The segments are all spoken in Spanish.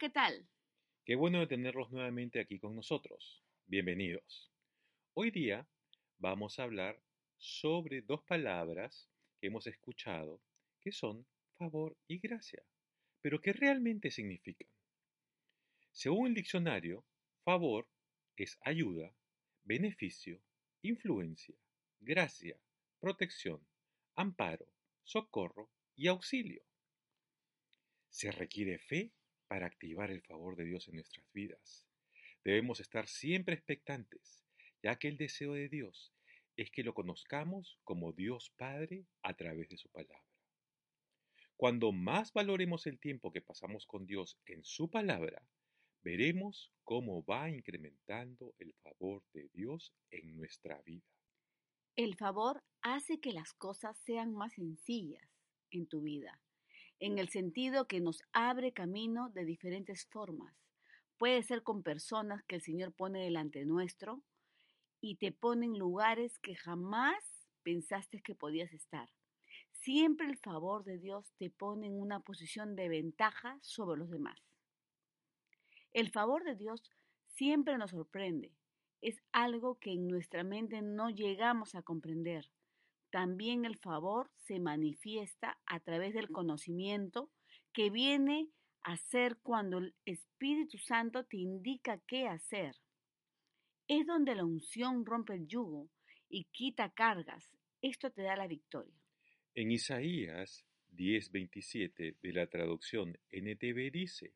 ¿Qué tal? Qué bueno de tenerlos nuevamente aquí con nosotros. Bienvenidos. Hoy día vamos a hablar sobre dos palabras que hemos escuchado que son favor y gracia, pero que realmente significan. Según el diccionario, favor es ayuda, beneficio, influencia, gracia, protección, amparo, socorro y auxilio. Se requiere fe para activar el favor de Dios en nuestras vidas. Debemos estar siempre expectantes, ya que el deseo de Dios es que lo conozcamos como Dios Padre a través de su palabra. Cuando más valoremos el tiempo que pasamos con Dios en su palabra, veremos cómo va incrementando el favor de Dios en nuestra vida. El favor hace que las cosas sean más sencillas en tu vida en el sentido que nos abre camino de diferentes formas. Puede ser con personas que el Señor pone delante nuestro y te pone en lugares que jamás pensaste que podías estar. Siempre el favor de Dios te pone en una posición de ventaja sobre los demás. El favor de Dios siempre nos sorprende. Es algo que en nuestra mente no llegamos a comprender. También el favor se manifiesta a través del conocimiento que viene a ser cuando el Espíritu Santo te indica qué hacer. Es donde la unción rompe el yugo y quita cargas. Esto te da la victoria. En Isaías 10:27 de la traducción NTV dice,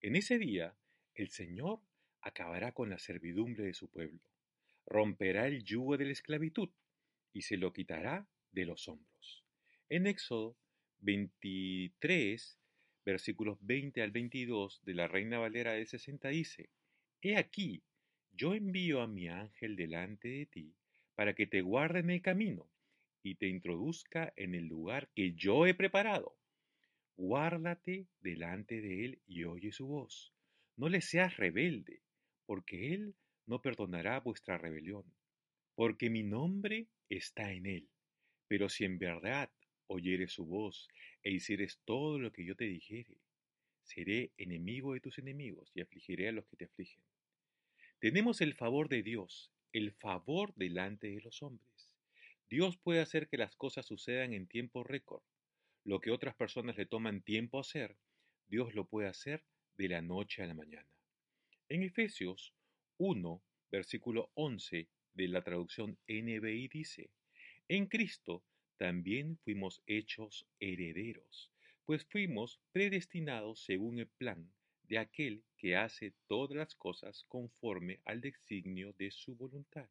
En ese día el Señor acabará con la servidumbre de su pueblo, romperá el yugo de la esclavitud y se lo quitará de los hombros. En Éxodo 23, versículos 20 al 22 de la Reina Valera de 60 dice, He aquí, yo envío a mi ángel delante de ti para que te guarde en el camino y te introduzca en el lugar que yo he preparado. Guárdate delante de él y oye su voz. No le seas rebelde, porque él no perdonará vuestra rebelión porque mi nombre está en él. Pero si en verdad oyeres su voz e hicieres todo lo que yo te dijere, seré enemigo de tus enemigos y afligiré a los que te afligen. Tenemos el favor de Dios, el favor delante de los hombres. Dios puede hacer que las cosas sucedan en tiempo récord. Lo que otras personas le toman tiempo hacer, Dios lo puede hacer de la noche a la mañana. En Efesios 1, versículo 11 de la traducción NBI dice, en Cristo también fuimos hechos herederos, pues fuimos predestinados según el plan de aquel que hace todas las cosas conforme al designio de su voluntad.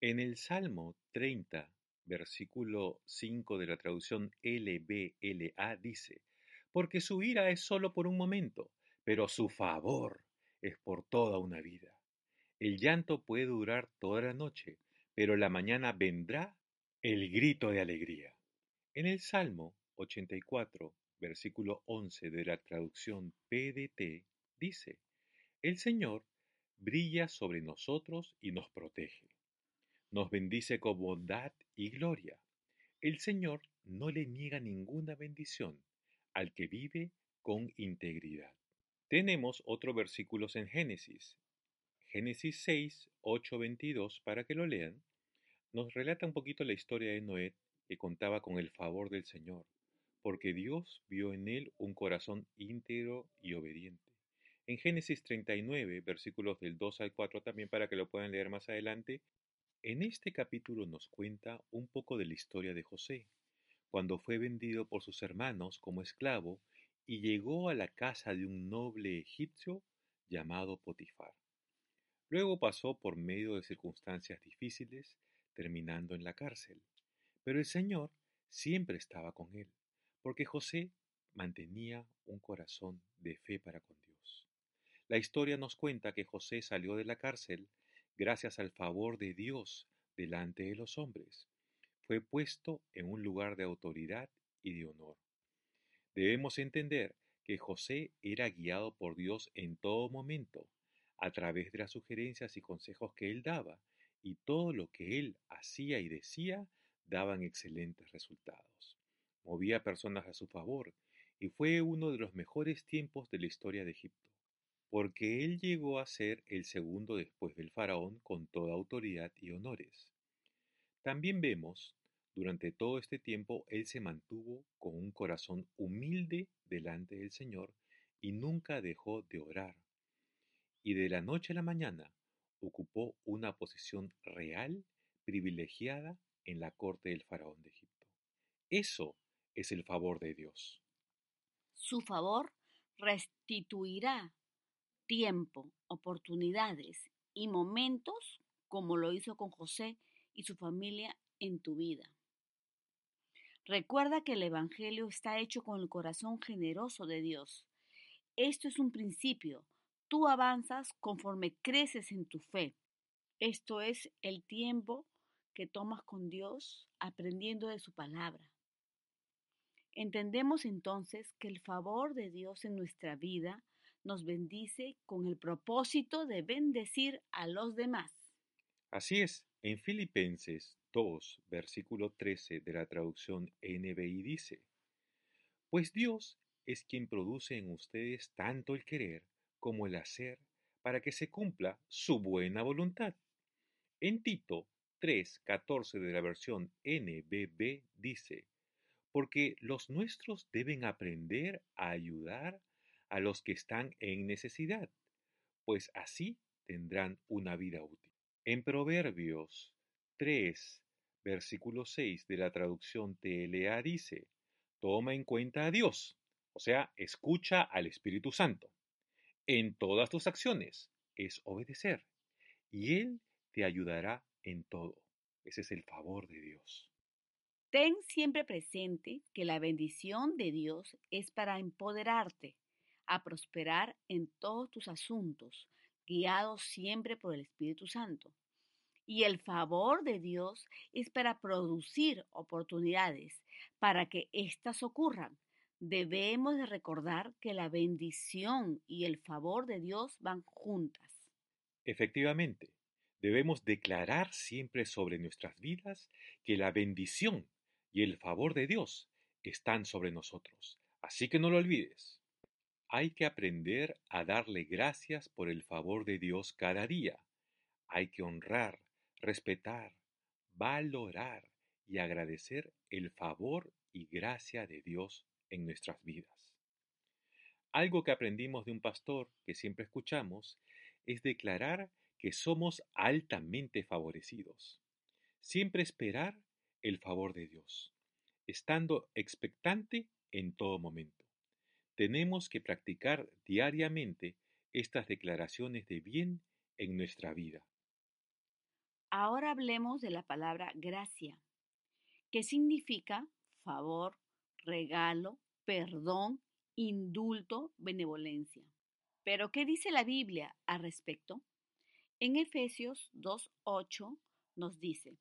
En el Salmo 30, versículo 5 de la traducción LBLA dice, porque su ira es solo por un momento, pero su favor es por toda una vida. El llanto puede durar toda la noche, pero la mañana vendrá el grito de alegría. En el Salmo 84, versículo 11 de la traducción PDT, dice, El Señor brilla sobre nosotros y nos protege. Nos bendice con bondad y gloria. El Señor no le niega ninguna bendición al que vive con integridad. Tenemos otros versículos en Génesis Génesis 6, 8, 22, para que lo lean, nos relata un poquito la historia de Noé que contaba con el favor del Señor, porque Dios vio en él un corazón íntegro y obediente. En Génesis 39, versículos del 2 al 4 también para que lo puedan leer más adelante, en este capítulo nos cuenta un poco de la historia de José, cuando fue vendido por sus hermanos como esclavo y llegó a la casa de un noble egipcio llamado Potifar. Luego pasó por medio de circunstancias difíciles, terminando en la cárcel. Pero el Señor siempre estaba con él, porque José mantenía un corazón de fe para con Dios. La historia nos cuenta que José salió de la cárcel gracias al favor de Dios delante de los hombres. Fue puesto en un lugar de autoridad y de honor. Debemos entender que José era guiado por Dios en todo momento, a través de las sugerencias y consejos que él daba, y todo lo que él hacía y decía daban excelentes resultados. Movía personas a su favor, y fue uno de los mejores tiempos de la historia de Egipto porque él llegó a ser el segundo después del faraón con toda autoridad y honores. También vemos, durante todo este tiempo, él se mantuvo con un corazón humilde delante del Señor y nunca dejó de orar. Y de la noche a la mañana ocupó una posición real, privilegiada en la corte del faraón de Egipto. Eso es el favor de Dios. Su favor restituirá tiempo, oportunidades y momentos como lo hizo con José y su familia en tu vida. Recuerda que el Evangelio está hecho con el corazón generoso de Dios. Esto es un principio. Tú avanzas conforme creces en tu fe. Esto es el tiempo que tomas con Dios aprendiendo de su palabra. Entendemos entonces que el favor de Dios en nuestra vida nos bendice con el propósito de bendecir a los demás. Así es, en Filipenses 2, versículo 13 de la traducción NBI dice, Pues Dios es quien produce en ustedes tanto el querer como el hacer para que se cumpla su buena voluntad. En Tito 3, 14 de la versión NBB dice, porque los nuestros deben aprender a ayudar a los que están en necesidad, pues así tendrán una vida útil. En Proverbios 3, versículo 6 de la traducción TLA dice, toma en cuenta a Dios, o sea, escucha al Espíritu Santo. En todas tus acciones es obedecer, y Él te ayudará en todo. Ese es el favor de Dios. Ten siempre presente que la bendición de Dios es para empoderarte, a prosperar en todos tus asuntos, guiados siempre por el Espíritu Santo. Y el favor de Dios es para producir oportunidades, para que éstas ocurran. Debemos de recordar que la bendición y el favor de Dios van juntas. Efectivamente, debemos declarar siempre sobre nuestras vidas que la bendición y el favor de Dios están sobre nosotros. Así que no lo olvides. Hay que aprender a darle gracias por el favor de Dios cada día. Hay que honrar, respetar, valorar y agradecer el favor y gracia de Dios en nuestras vidas. Algo que aprendimos de un pastor que siempre escuchamos es declarar que somos altamente favorecidos. Siempre esperar el favor de Dios, estando expectante en todo momento. Tenemos que practicar diariamente estas declaraciones de bien en nuestra vida. Ahora hablemos de la palabra gracia, que significa favor, regalo, perdón, indulto, benevolencia. Pero, ¿qué dice la Biblia al respecto? En Efesios 2.8 nos dice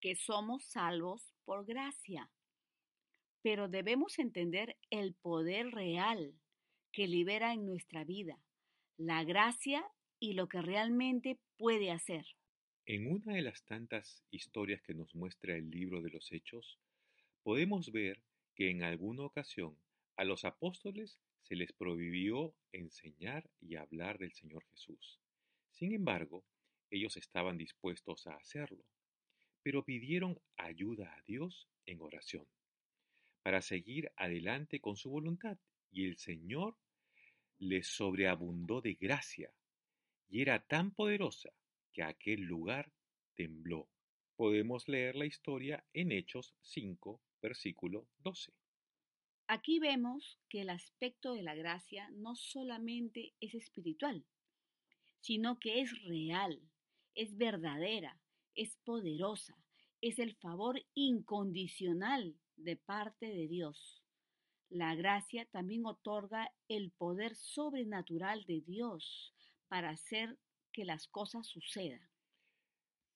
que somos salvos por gracia pero debemos entender el poder real que libera en nuestra vida, la gracia y lo que realmente puede hacer. En una de las tantas historias que nos muestra el libro de los Hechos, podemos ver que en alguna ocasión a los apóstoles se les prohibió enseñar y hablar del Señor Jesús. Sin embargo, ellos estaban dispuestos a hacerlo, pero pidieron ayuda a Dios en oración para seguir adelante con su voluntad. Y el Señor les sobreabundó de gracia, y era tan poderosa que aquel lugar tembló. Podemos leer la historia en Hechos 5, versículo 12. Aquí vemos que el aspecto de la gracia no solamente es espiritual, sino que es real, es verdadera, es poderosa, es el favor incondicional de parte de Dios. La gracia también otorga el poder sobrenatural de Dios para hacer que las cosas sucedan.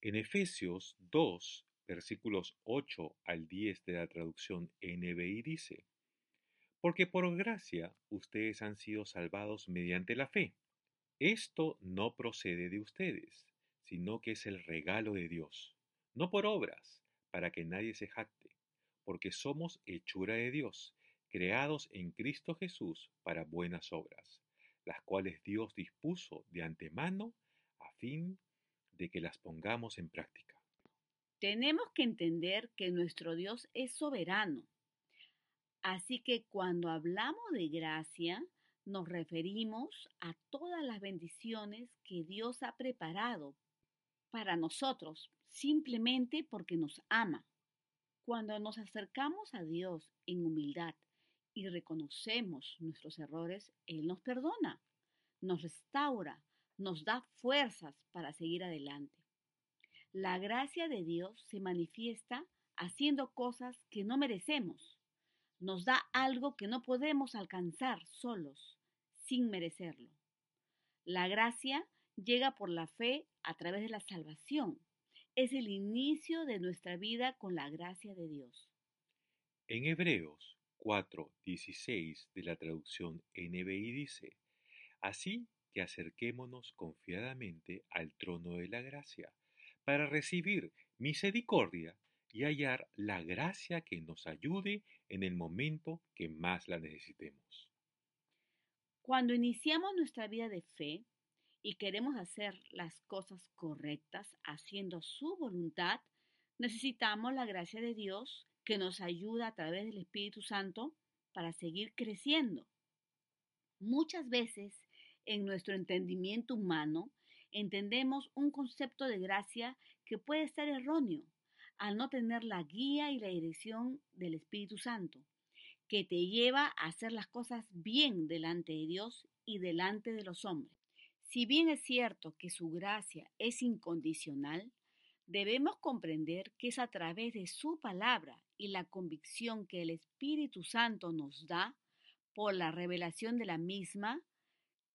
En Efesios 2, versículos 8 al 10 de la traducción NBI dice, Porque por gracia ustedes han sido salvados mediante la fe. Esto no procede de ustedes, sino que es el regalo de Dios, no por obras, para que nadie se jacte, porque somos hechura de Dios, creados en Cristo Jesús para buenas obras, las cuales Dios dispuso de antemano a fin de que las pongamos en práctica. Tenemos que entender que nuestro Dios es soberano. Así que cuando hablamos de gracia, nos referimos a todas las bendiciones que Dios ha preparado para nosotros, simplemente porque nos ama. Cuando nos acercamos a Dios en humildad y reconocemos nuestros errores, Él nos perdona, nos restaura, nos da fuerzas para seguir adelante. La gracia de Dios se manifiesta haciendo cosas que no merecemos. Nos da algo que no podemos alcanzar solos, sin merecerlo. La gracia llega por la fe a través de la salvación. Es el inicio de nuestra vida con la gracia de Dios. En Hebreos 4:16 de la traducción NBI dice, Así que acerquémonos confiadamente al trono de la gracia para recibir misericordia y hallar la gracia que nos ayude en el momento que más la necesitemos. Cuando iniciamos nuestra vida de fe y queremos hacer las cosas correctas haciendo su voluntad, necesitamos la gracia de Dios que nos ayuda a través del Espíritu Santo para seguir creciendo. Muchas veces en nuestro entendimiento humano entendemos un concepto de gracia que puede ser erróneo al no tener la guía y la dirección del Espíritu Santo, que te lleva a hacer las cosas bien delante de Dios y delante de los hombres. Si bien es cierto que su gracia es incondicional, debemos comprender que es a través de su palabra y la convicción que el Espíritu Santo nos da por la revelación de la misma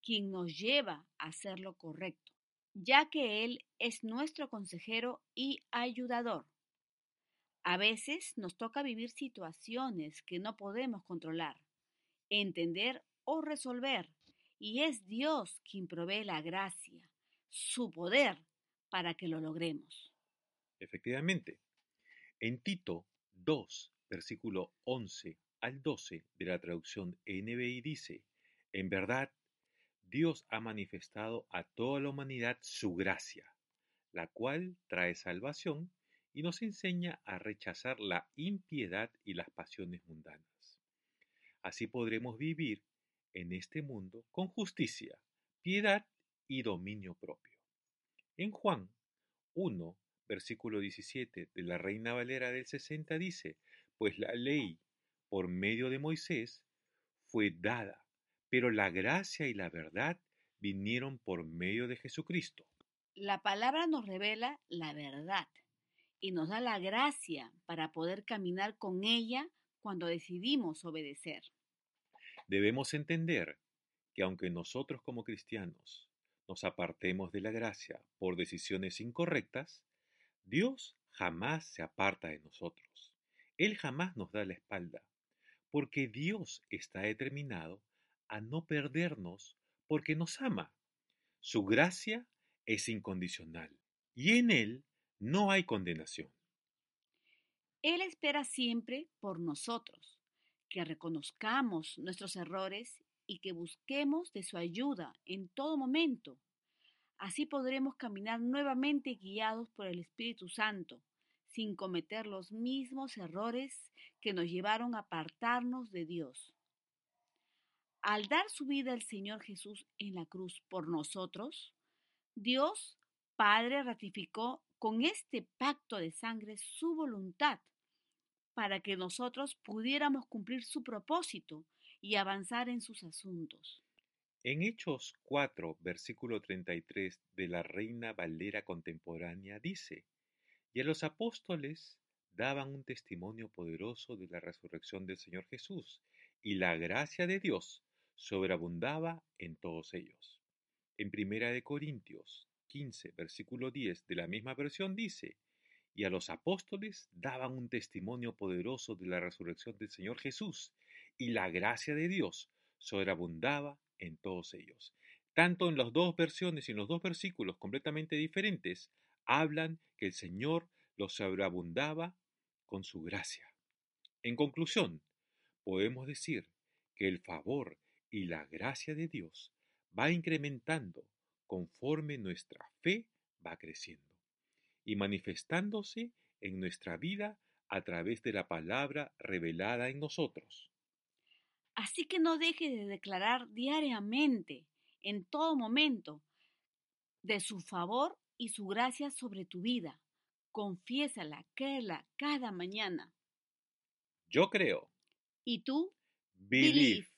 quien nos lleva a hacer lo correcto ya que Él es nuestro consejero y ayudador. A veces nos toca vivir situaciones que no podemos controlar, entender o resolver, y es Dios quien provee la gracia, su poder, para que lo logremos. Efectivamente, en Tito 2, versículo 11 al 12 de la traducción NBI dice, en verdad, Dios ha manifestado a toda la humanidad su gracia, la cual trae salvación y nos enseña a rechazar la impiedad y las pasiones mundanas. Así podremos vivir en este mundo con justicia, piedad y dominio propio. En Juan 1, versículo 17 de la Reina Valera del 60 dice, pues la ley por medio de Moisés fue dada pero la gracia y la verdad vinieron por medio de Jesucristo. La palabra nos revela la verdad y nos da la gracia para poder caminar con ella cuando decidimos obedecer. Debemos entender que aunque nosotros como cristianos nos apartemos de la gracia por decisiones incorrectas, Dios jamás se aparta de nosotros. Él jamás nos da la espalda, porque Dios está determinado a no perdernos porque nos ama. Su gracia es incondicional y en Él no hay condenación. Él espera siempre por nosotros, que reconozcamos nuestros errores y que busquemos de su ayuda en todo momento. Así podremos caminar nuevamente guiados por el Espíritu Santo, sin cometer los mismos errores que nos llevaron a apartarnos de Dios. Al dar su vida el Señor Jesús en la cruz por nosotros, Dios Padre ratificó con este pacto de sangre su voluntad para que nosotros pudiéramos cumplir su propósito y avanzar en sus asuntos. En Hechos 4, versículo 33 de la Reina Valera contemporánea dice, y a los apóstoles daban un testimonio poderoso de la resurrección del Señor Jesús, y la gracia de Dios sobreabundaba en todos ellos. En Primera de Corintios 15, versículo 10 de la misma versión dice, y a los apóstoles daban un testimonio poderoso de la resurrección del Señor Jesús, y la gracia de Dios sobreabundaba en todos ellos. Tanto en las dos versiones y en los dos versículos completamente diferentes, hablan que el Señor los sobreabundaba con su gracia. En conclusión, podemos decir que el favor y la gracia de Dios va incrementando conforme nuestra fe va creciendo y manifestándose en nuestra vida a través de la palabra revelada en nosotros. Así que no dejes de declarar diariamente, en todo momento, de su favor y su gracia sobre tu vida. Confiésala, créela cada mañana. Yo creo. ¿Y tú? Believe.